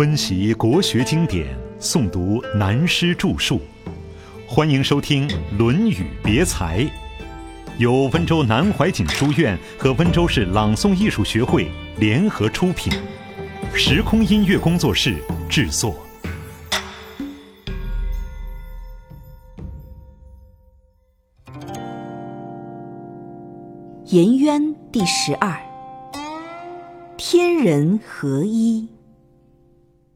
温习国学经典，诵读南师著述，欢迎收听《论语别裁》，由温州南怀瑾书院和温州市朗诵艺术学会联合出品，时空音乐工作室制作。颜渊第十二，天人合一。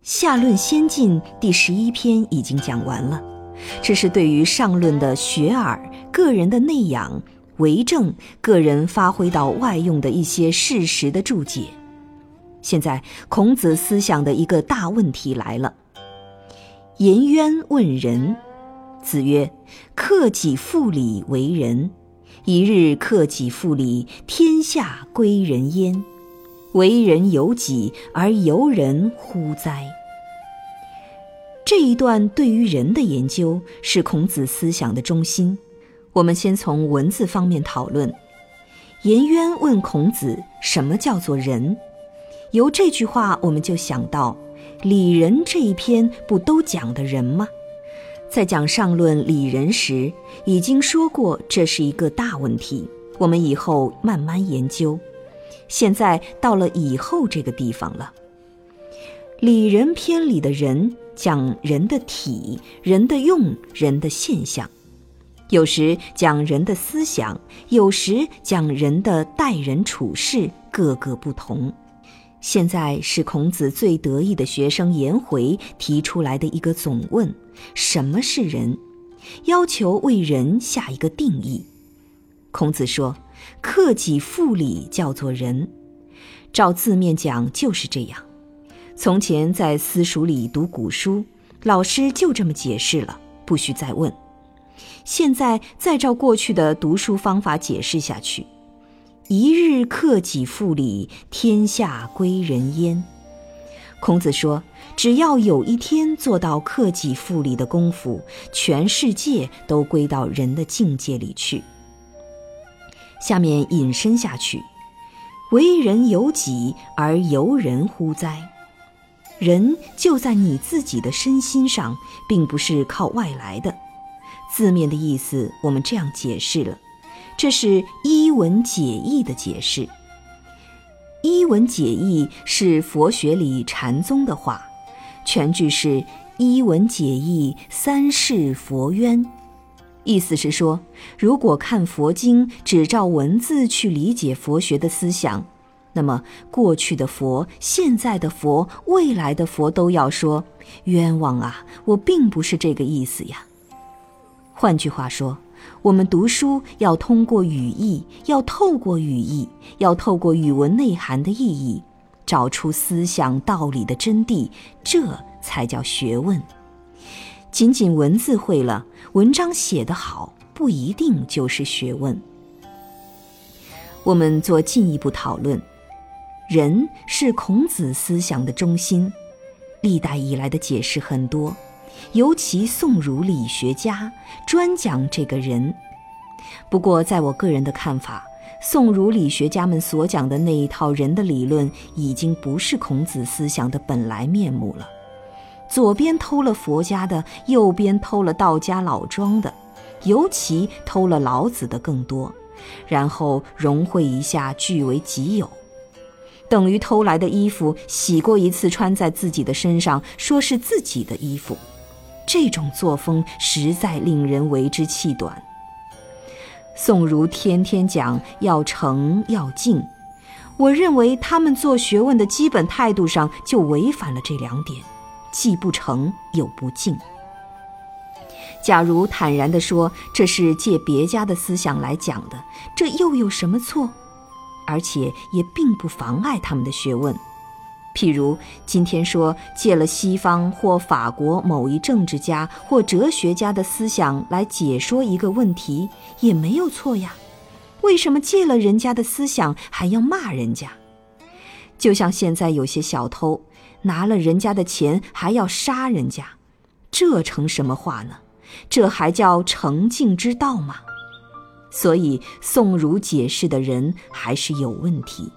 下论先进第十一篇已经讲完了，这是对于上论的学耳、个人的内养、为政、个人发挥到外用的一些事实的注解。现在孔子思想的一个大问题来了。颜渊问仁，子曰：“克己复礼为仁。”一日克己复礼，天下归仁焉。为人由己而由人乎哉？这一段对于人的研究是孔子思想的中心。我们先从文字方面讨论。颜渊问孔子：“什么叫做仁？”由这句话，我们就想到《礼仁》这一篇不都讲的人吗？在讲上论礼仁时，已经说过这是一个大问题，我们以后慢慢研究。现在到了以后这个地方了。礼仁篇里的人讲人的体、人的用、人的现象，有时讲人的思想，有时讲人的待人处事，各个不同。现在是孔子最得意的学生颜回提出来的一个总问：什么是人？要求为人下一个定义。孔子说：“克己复礼叫做仁。”照字面讲就是这样。从前在私塾里读古书，老师就这么解释了，不许再问。现在再照过去的读书方法解释下去。一日克己复礼，天下归仁焉。孔子说，只要有一天做到克己复礼的功夫，全世界都归到人的境界里去。下面引申下去，为人由己而由人乎哉？人就在你自己的身心上，并不是靠外来的。字面的意思，我们这样解释了。这是一文解义的解释。一文解义是佛学里禅宗的话，全句是一文解义，三世佛渊。意思是说，如果看佛经只照文字去理解佛学的思想，那么过去的佛、现在的佛、未来的佛都要说冤枉啊！我并不是这个意思呀。换句话说。我们读书要通过语义，要透过语义，要透过语文内涵的意义，找出思想道理的真谛，这才叫学问。仅仅文字会了，文章写得好，不一定就是学问。我们做进一步讨论，人是孔子思想的中心，历代以来的解释很多。尤其宋儒理学家专讲这个人。不过，在我个人的看法，宋儒理学家们所讲的那一套人的理论，已经不是孔子思想的本来面目了。左边偷了佛家的，右边偷了道家老庄的，尤其偷了老子的更多，然后融汇一下，据为己有，等于偷来的衣服洗过一次，穿在自己的身上，说是自己的衣服。这种作风实在令人为之气短。宋儒天天讲要诚要敬，我认为他们做学问的基本态度上就违反了这两点，既不诚又不敬。假如坦然地说这是借别家的思想来讲的，这又有什么错？而且也并不妨碍他们的学问。譬如今天说借了西方或法国某一政治家或哲学家的思想来解说一个问题，也没有错呀。为什么借了人家的思想还要骂人家？就像现在有些小偷拿了人家的钱还要杀人家，这成什么话呢？这还叫诚敬之道吗？所以宋儒解释的人还是有问题。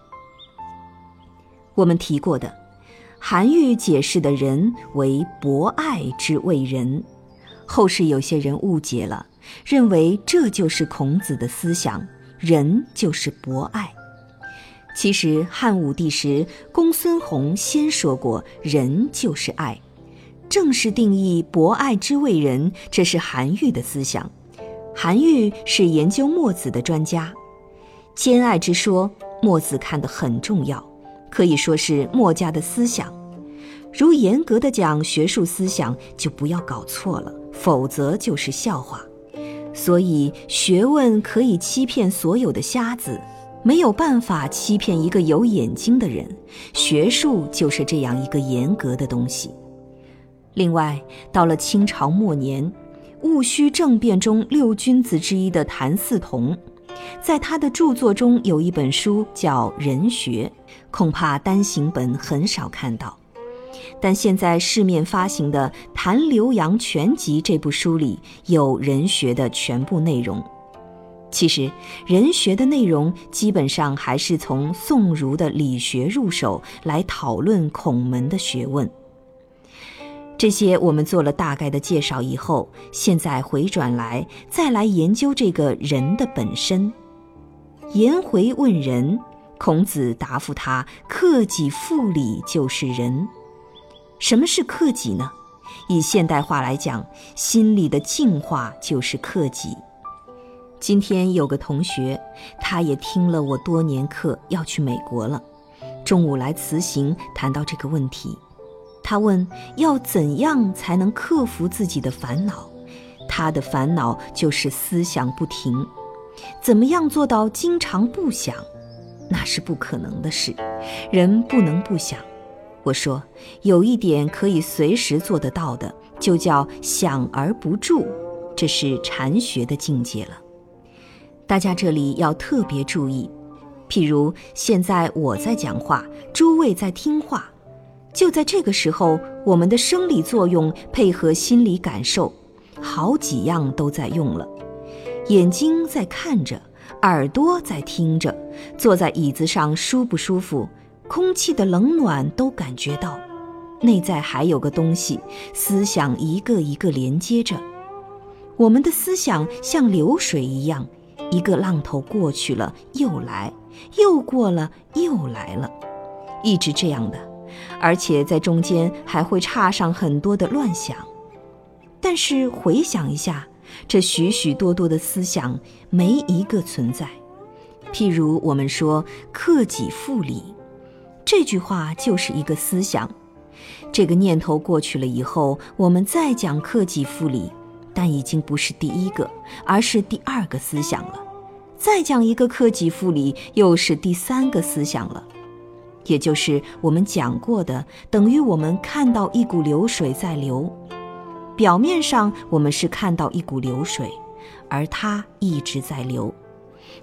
我们提过的，韩愈解释的仁为博爱之谓仁，后世有些人误解了，认为这就是孔子的思想，仁就是博爱。其实汉武帝时，公孙弘先说过，仁就是爱，正式定义博爱之谓仁，这是韩愈的思想。韩愈是研究墨子的专家，兼爱之说，墨子看得很重要，可以说是墨家的思想。如严格的讲学术思想，就不要搞错了，否则就是笑话。所以学问可以欺骗所有的瞎子，没有办法欺骗一个有眼睛的人。学术就是这样一个严格的东西。另外，到了清朝末年。戊戌政变中六君子之一的谭嗣同，在他的著作中有一本书叫《人学》，恐怕单行本很少看到。但现在市面发行的《谭刘杨全集》这部书里有《人学》的全部内容。其实，《人学》的内容基本上还是从宋儒的理学入手来讨论孔门的学问。这些我们做了大概的介绍以后，现在回转来再来研究这个人的本身。颜回问仁，孔子答复他：“克己复礼就是仁。”什么是克己呢？以现代化来讲，心理的净化就是克己。今天有个同学，他也听了我多年课，要去美国了，中午来辞行，谈到这个问题。他问：“要怎样才能克服自己的烦恼？他的烦恼就是思想不停。怎么样做到经常不想？那是不可能的事。人不能不想。我说，有一点可以随时做得到的，就叫想而不住，这是禅学的境界了。大家这里要特别注意，譬如现在我在讲话，诸位在听话。”就在这个时候，我们的生理作用配合心理感受，好几样都在用了。眼睛在看着，耳朵在听着，坐在椅子上舒不舒服，空气的冷暖都感觉到。内在还有个东西，思想一个一个连接着。我们的思想像流水一样，一个浪头过去了又来，又过了又来了，一直这样的。而且在中间还会插上很多的乱想，但是回想一下，这许许多多的思想没一个存在。譬如我们说“克己复礼”，这句话就是一个思想。这个念头过去了以后，我们再讲“克己复礼”，但已经不是第一个，而是第二个思想了。再讲一个“克己复礼”，又是第三个思想了。也就是我们讲过的，等于我们看到一股流水在流，表面上我们是看到一股流水，而它一直在流，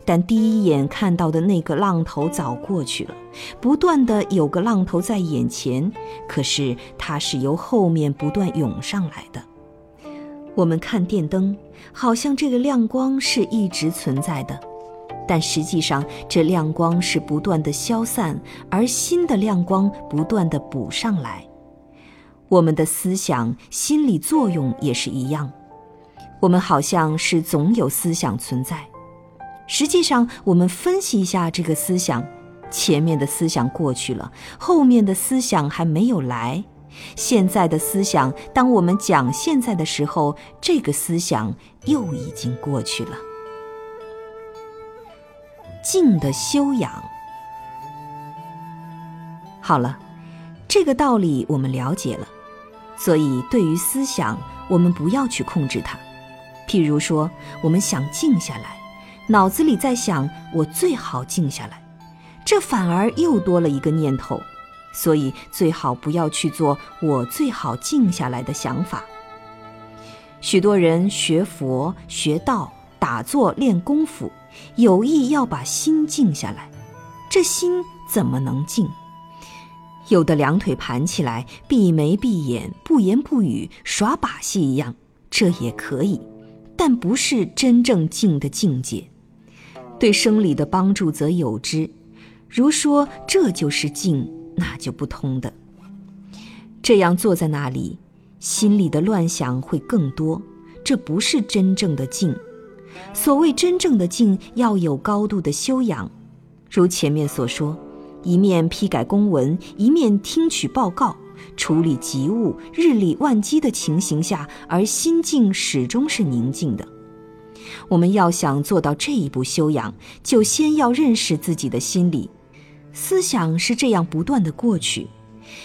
但第一眼看到的那个浪头早过去了，不断的有个浪头在眼前，可是它是由后面不断涌上来的。我们看电灯，好像这个亮光是一直存在的。但实际上，这亮光是不断的消散，而新的亮光不断的补上来。我们的思想、心理作用也是一样，我们好像是总有思想存在。实际上，我们分析一下这个思想，前面的思想过去了，后面的思想还没有来。现在的思想，当我们讲现在的时候，这个思想又已经过去了。静的修养。好了，这个道理我们了解了，所以对于思想，我们不要去控制它。譬如说，我们想静下来，脑子里在想我最好静下来，这反而又多了一个念头，所以最好不要去做我最好静下来的想法。许多人学佛、学道、打坐、练功夫。有意要把心静下来，这心怎么能静？有的两腿盘起来，闭眉闭眼，不言不语，耍把戏一样，这也可以，但不是真正静的境界。对生理的帮助则有之，如说这就是静，那就不通的。这样坐在那里，心里的乱想会更多。这不是真正的静。所谓真正的静，要有高度的修养。如前面所说，一面批改公文，一面听取报告，处理急务，日理万机的情形下，而心境始终是宁静的。我们要想做到这一步修养，就先要认识自己的心理。思想是这样不断的过去。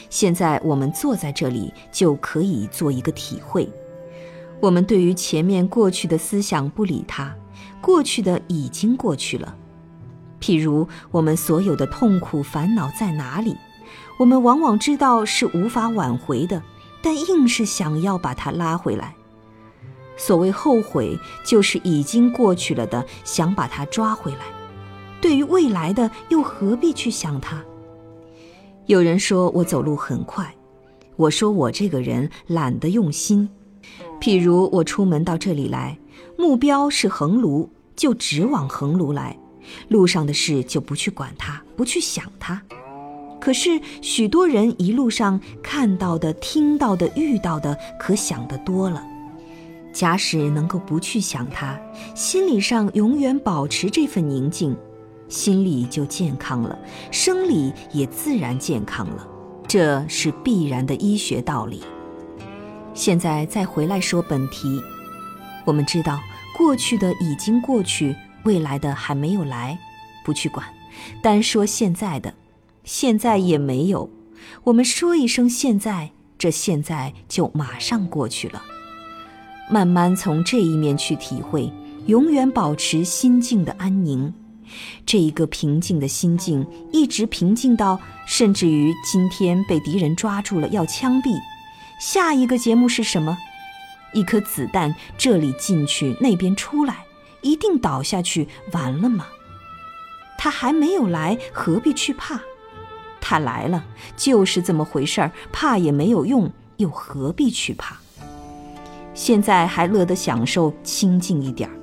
现在我们坐在这里，就可以做一个体会。我们对于前面过去的思想不理它，过去的已经过去了。譬如我们所有的痛苦烦恼在哪里，我们往往知道是无法挽回的，但硬是想要把它拉回来。所谓后悔，就是已经过去了的，想把它抓回来。对于未来的，又何必去想它？有人说我走路很快，我说我这个人懒得用心。譬如我出门到这里来，目标是横庐，就直往横庐来，路上的事就不去管它，不去想它。可是许多人一路上看到的、听到的、遇到的，可想得多了。假使能够不去想它，心理上永远保持这份宁静，心理就健康了，生理也自然健康了。这是必然的医学道理。现在再回来说本题，我们知道过去的已经过去，未来的还没有来，不去管。单说现在的，现在也没有。我们说一声现在，这现在就马上过去了。慢慢从这一面去体会，永远保持心境的安宁。这一个平静的心境，一直平静到甚至于今天被敌人抓住了要枪毙。下一个节目是什么？一颗子弹这里进去，那边出来，一定倒下去，完了吗？他还没有来，何必去怕？他来了，就是这么回事儿，怕也没有用，又何必去怕？现在还乐得享受清静一点儿。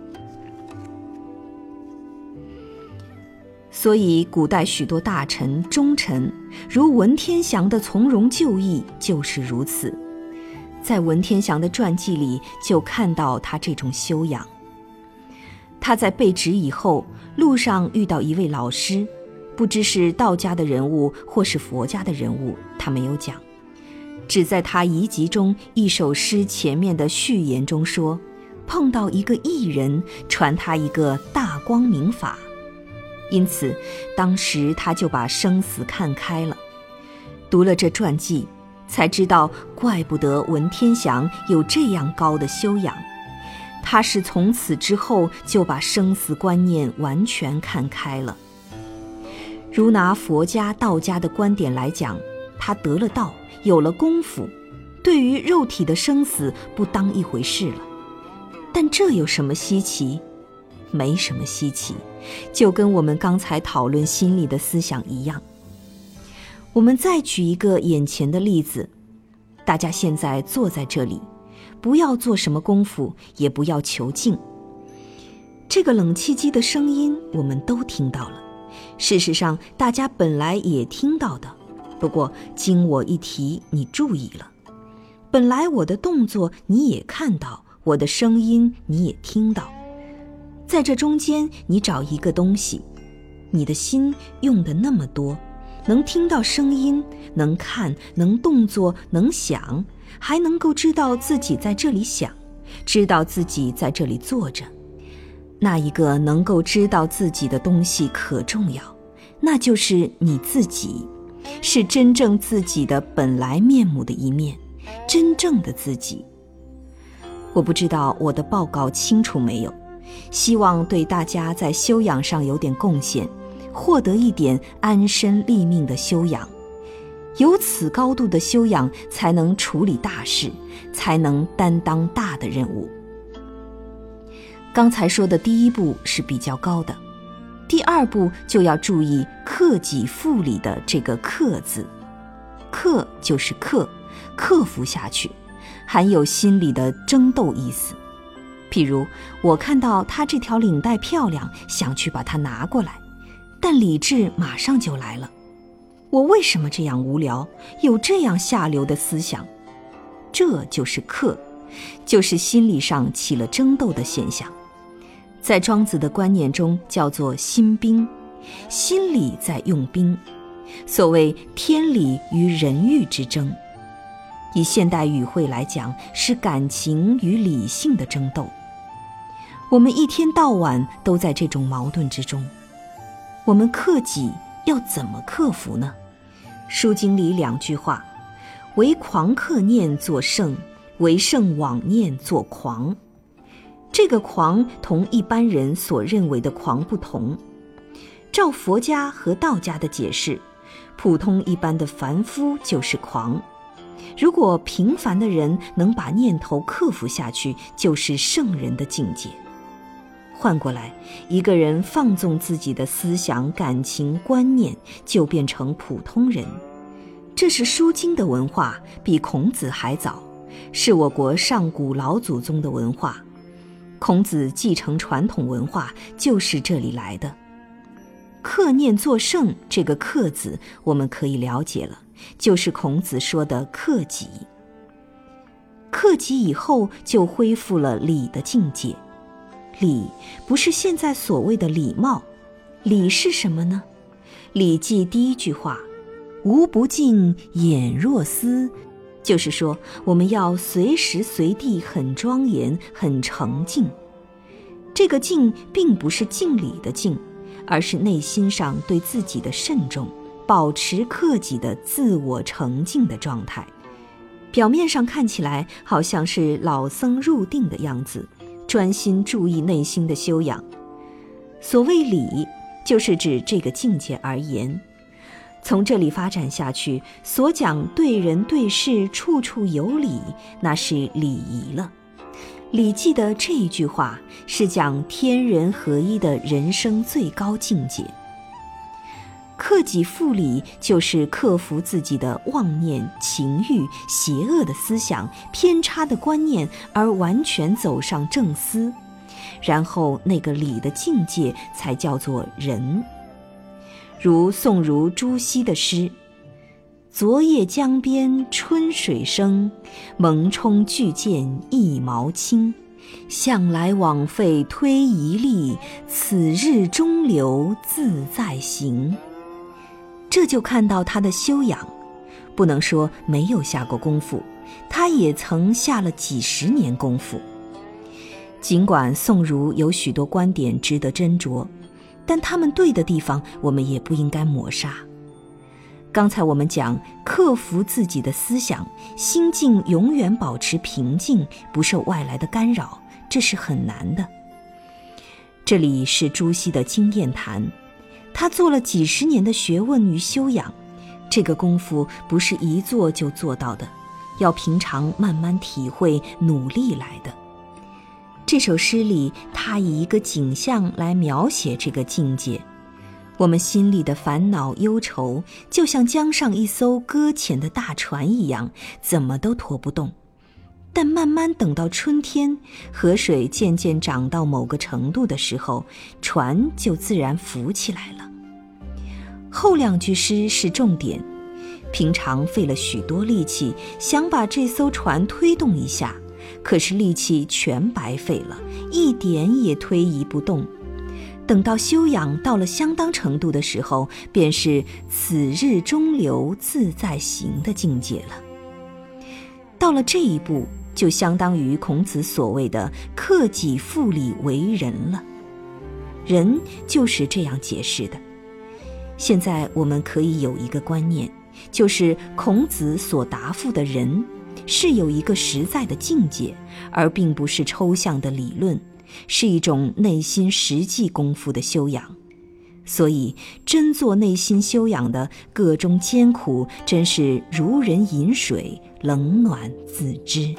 所以，古代许多大臣、忠臣，如文天祥的从容就义，就是如此。在文天祥的传记里，就看到他这种修养。他在被职以后，路上遇到一位老师，不知是道家的人物或是佛家的人物，他没有讲，只在他遗集中一首诗前面的序言中说，碰到一个艺人，传他一个大光明法，因此当时他就把生死看开了。读了这传记。才知道，怪不得文天祥有这样高的修养。他是从此之后就把生死观念完全看开了。如拿佛家、道家的观点来讲，他得了道，有了功夫，对于肉体的生死不当一回事了。但这有什么稀奇？没什么稀奇，就跟我们刚才讨论心理的思想一样。我们再举一个眼前的例子，大家现在坐在这里，不要做什么功夫，也不要求静。这个冷气机的声音我们都听到了，事实上大家本来也听到的，不过经我一提，你注意了。本来我的动作你也看到，我的声音你也听到，在这中间你找一个东西，你的心用的那么多。能听到声音，能看，能动作，能想，还能够知道自己在这里想，知道自己在这里坐着。那一个能够知道自己的东西可重要，那就是你自己，是真正自己的本来面目的一面，真正的自己。我不知道我的报告清楚没有，希望对大家在修养上有点贡献。获得一点安身立命的修养，有此高度的修养，才能处理大事，才能担当大的任务。刚才说的第一步是比较高的，第二步就要注意克己复礼的这个“克”字，克就是克，克服下去，含有心理的争斗意思。譬如我看到他这条领带漂亮，想去把它拿过来。但理智马上就来了，我为什么这样无聊，有这样下流的思想？这就是克，就是心理上起了争斗的现象。在庄子的观念中，叫做心兵，心理在用兵。所谓天理与人欲之争，以现代语汇来讲，是感情与理性的争斗。我们一天到晚都在这种矛盾之中。我们克己要怎么克服呢？《书经》里两句话：“为狂克念作圣，为圣妄念作狂。”这个狂同一般人所认为的狂不同。照佛家和道家的解释。普通一般的凡夫就是狂，如果平凡的人能把念头克服下去，就是圣人的境界。换过来，一个人放纵自己的思想、感情、观念，就变成普通人。这是《书经》的文化，比孔子还早，是我国上古老祖宗的文化。孔子继承传统文化，就是这里来的。克念作圣，这个“克”字我们可以了解了，就是孔子说的克己。克己以后，就恢复了礼的境界。礼不是现在所谓的礼貌，礼是什么呢？《礼记》第一句话：“无不敬，俨若斯”，就是说我们要随时随地很庄严、很诚敬。这个敬，并不是敬礼的敬。而是内心上对自己的慎重，保持克己的自我澄净的状态。表面上看起来好像是老僧入定的样子，专心注意内心的修养。所谓礼，就是指这个境界而言。从这里发展下去，所讲对人对事处处有礼，那是礼仪了。《礼记》的这一句话是讲天人合一的人生最高境界。克己复礼，就是克服自己的妄念、情欲、邪恶的思想、偏差的观念，而完全走上正思，然后那个礼的境界才叫做仁。如宋儒朱熹的诗。昨夜江边春水生，蒙冲巨舰一毛轻。向来枉费推移力，此日中流自在行。这就看到他的修养，不能说没有下过功夫，他也曾下了几十年功夫。尽管宋儒有许多观点值得斟酌，但他们对的地方，我们也不应该抹杀。刚才我们讲克服自己的思想，心境永远保持平静，不受外来的干扰，这是很难的。这里是朱熹的经验谈，他做了几十年的学问与修养，这个功夫不是一做就做到的，要平常慢慢体会、努力来的。这首诗里，他以一个景象来描写这个境界。我们心里的烦恼忧愁，就像江上一艘搁浅的大船一样，怎么都拖不动。但慢慢等到春天，河水渐渐涨到某个程度的时候，船就自然浮起来了。后两句诗是重点，平常费了许多力气想把这艘船推动一下，可是力气全白费了，一点也推移不动。等到修养到了相当程度的时候，便是此日中流自在行的境界了。到了这一步，就相当于孔子所谓的“克己复礼为仁”了。仁就是这样解释的。现在我们可以有一个观念，就是孔子所答复的仁，是有一个实在的境界，而并不是抽象的理论。是一种内心实际功夫的修养，所以真做内心修养的，个中艰苦，真是如人饮水，冷暖自知。